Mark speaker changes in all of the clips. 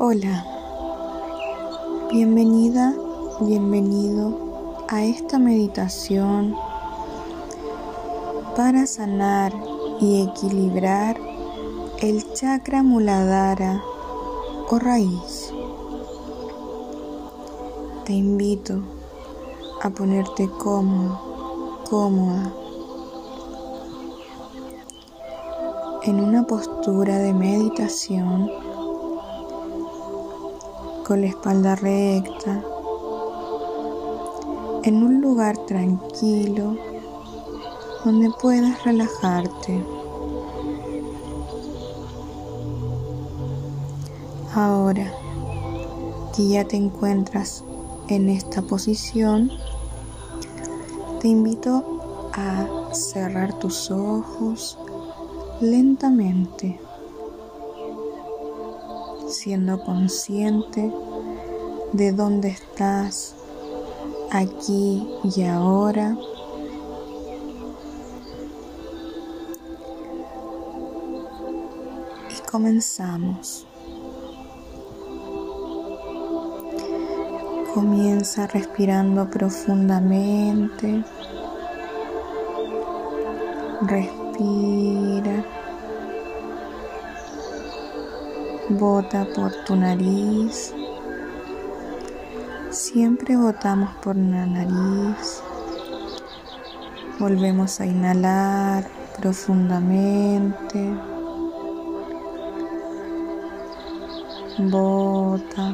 Speaker 1: Hola, bienvenida, bienvenido a esta meditación para sanar y equilibrar el chakra muladhara o raíz. Te invito a ponerte cómodo, cómoda, en una postura de meditación con la espalda recta, en un lugar tranquilo donde puedas relajarte. Ahora que ya te encuentras en esta posición, te invito a cerrar tus ojos lentamente, siendo consciente de dónde estás aquí y ahora. Y comenzamos. Comienza respirando profundamente. Respira. Bota por tu nariz. Siempre botamos por la nariz. Volvemos a inhalar profundamente. Bota.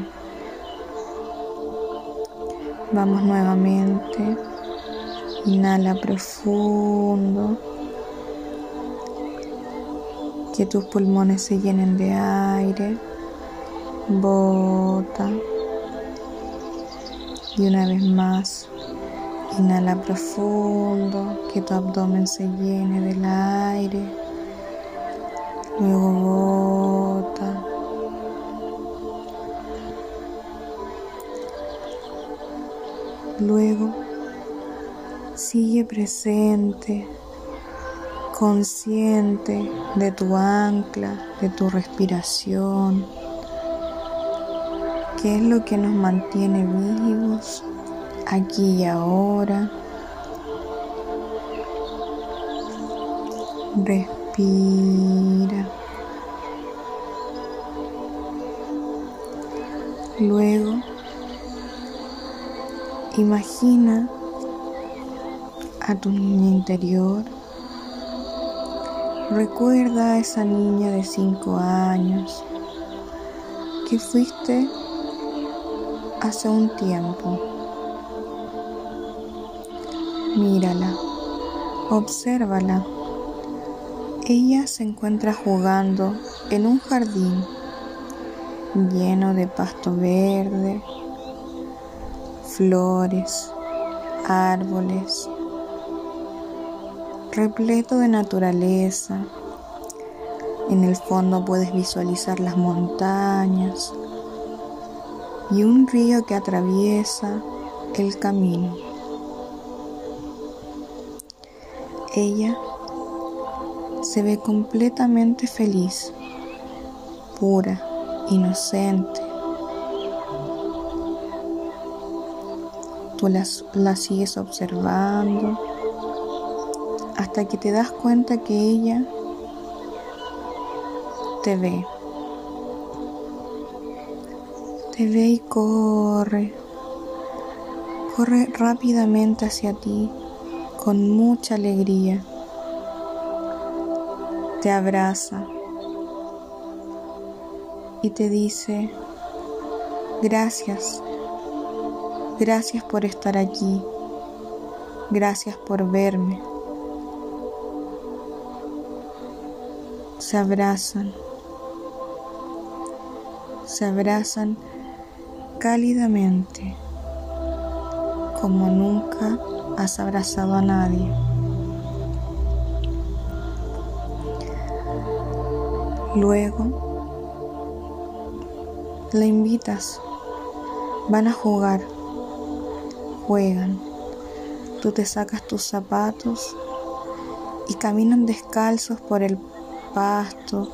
Speaker 1: Vamos nuevamente. Inhala profundo. Que tus pulmones se llenen de aire. Bota. Y una vez más, inhala profundo, que tu abdomen se llene del aire. Luego bota. Luego sigue presente, consciente de tu ancla, de tu respiración, qué es lo que nos mantiene vivos aquí y ahora. Respira. Luego Imagina a tu niña interior. Recuerda a esa niña de 5 años que fuiste hace un tiempo. Mírala, obsérvala. Ella se encuentra jugando en un jardín lleno de pasto verde flores, árboles, repleto de naturaleza. En el fondo puedes visualizar las montañas y un río que atraviesa el camino. Ella se ve completamente feliz, pura, inocente. Tú la, sigues observando hasta que te das cuenta que ella te ve. Te ve y corre. Corre rápidamente hacia ti con mucha alegría. Te abraza y te dice, gracias Gracias por estar aquí. Gracias por verme. Se abrazan. Se abrazan cálidamente como nunca has abrazado a nadie. Luego la invitas, van a jugar juegan. Tú te sacas tus zapatos y caminan descalzos por el pasto,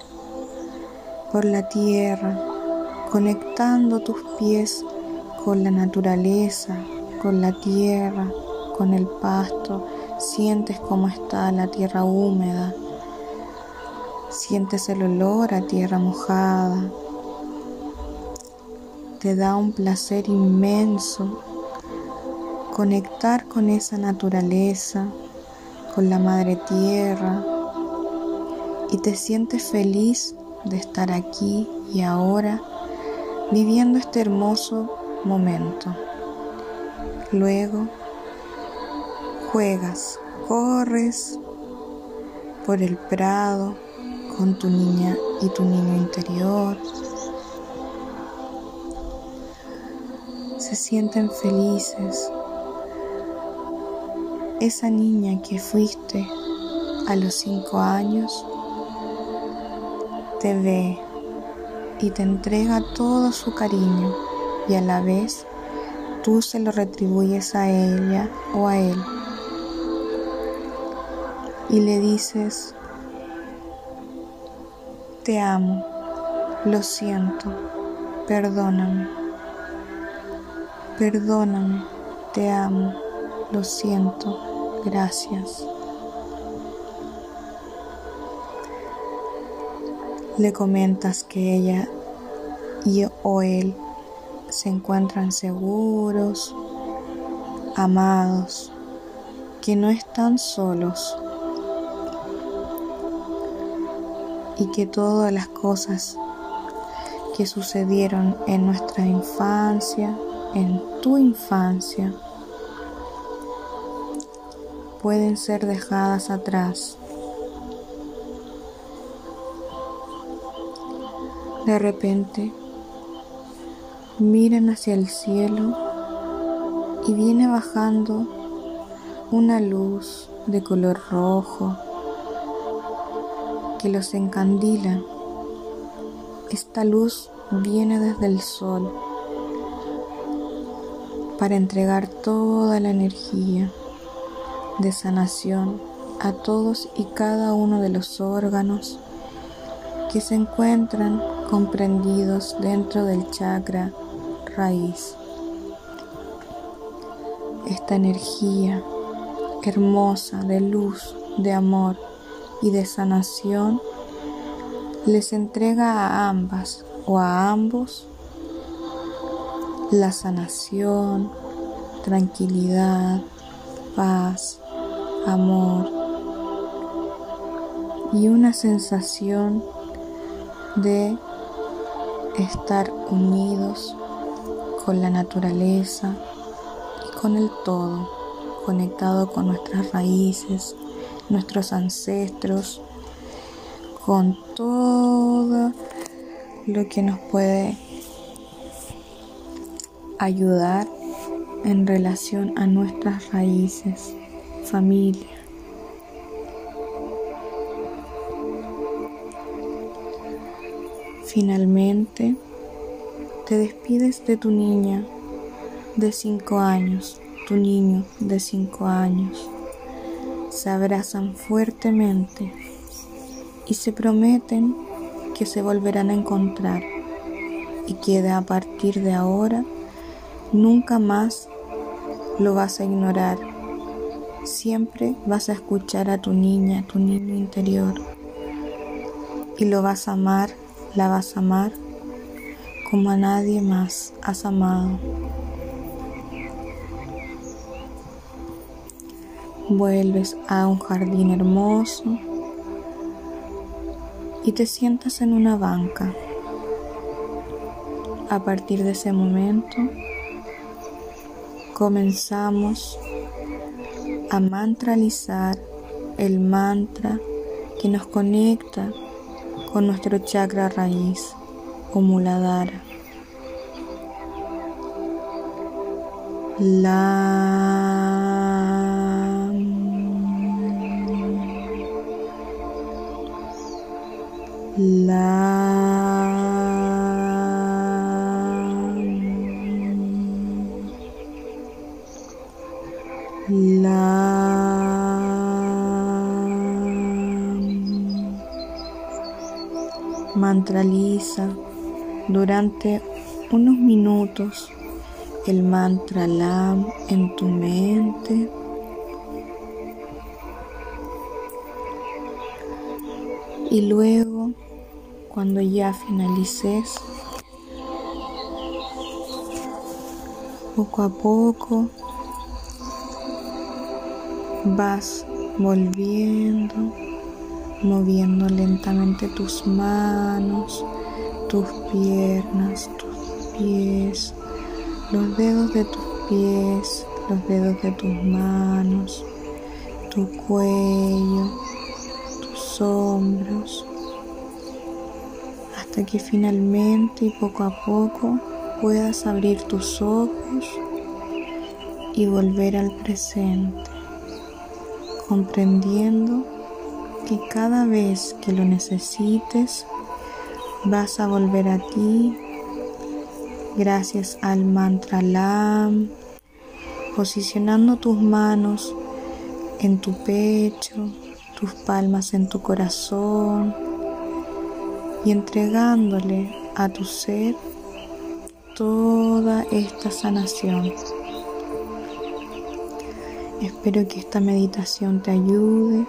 Speaker 1: por la tierra, conectando tus pies con la naturaleza, con la tierra, con el pasto. Sientes cómo está la tierra húmeda. Sientes el olor a tierra mojada. Te da un placer inmenso conectar con esa naturaleza, con la madre tierra y te sientes feliz de estar aquí y ahora viviendo este hermoso momento. Luego juegas, corres por el prado con tu niña y tu niño interior. Se sienten felices. Esa niña que fuiste a los cinco años te ve y te entrega todo su cariño y a la vez tú se lo retribuyes a ella o a él y le dices, te amo, lo siento, perdóname, perdóname, te amo, lo siento, gracias. Le comentas que ella y o él se encuentran seguros, amados, que no están solos y que todas las cosas que sucedieron en nuestra infancia, en tu infancia, pueden ser dejadas atrás De repente, miran hacia el cielo y viene bajando una luz de color rojo que los encandila. Esta luz viene desde el sol para entregar toda la energía de sanación a todos y cada uno de los órganos que se encuentran comprendidos dentro del chakra raíz. Esta energía hermosa de luz, de amor y de sanación les entrega a ambas o a ambos la sanación, tranquilidad, paz, amor y una sensación de estar unidos con la naturaleza y con el todo, conectado con nuestras raíces, nuestros ancestros, con todo lo que nos puede ayudar en relación a nuestras raíces, familia. Finalmente, te despides de tu niña de cinco años, tu niño de cinco años. Se abrazan fuertemente y se prometen que se volverán a encontrar y que a partir de ahora nunca más lo vas a ignorar. Siempre vas a escuchar a tu niña, tu niño interior y lo vas a amar la vas a amar como a nadie más has amado. Vuelves a un jardín hermoso y te sientas en una banca. A partir de ese momento comenzamos a mantralizar el mantra que nos conecta con nuestro chakra raíz o muladhara. La mantraliza durante unos minutos el mantra LAM en tu mente. Y luego, cuando ya finalices, poco a poco vas volviendo, moviendo lentamente tus manos, tus piernas, tus pies, los dedos de tus pies, los dedos de tus manos, tu cuello, tus hombros, hasta que finalmente y poco a poco puedas abrir tus ojos y volver al presente, comprendiendo que cada vez que lo necesites vas a volver a ti gracias al mantra LAM, posicionando tus manos en tu pecho, tus palmas en tu corazón y entregándole a tu ser toda esta sanación. Espero que esta meditación te ayude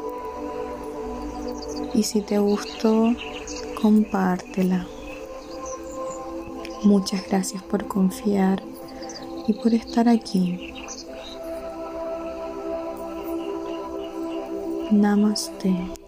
Speaker 1: y si te gustó, compártela. Muchas gracias por confiar y por estar aquí. Namaste.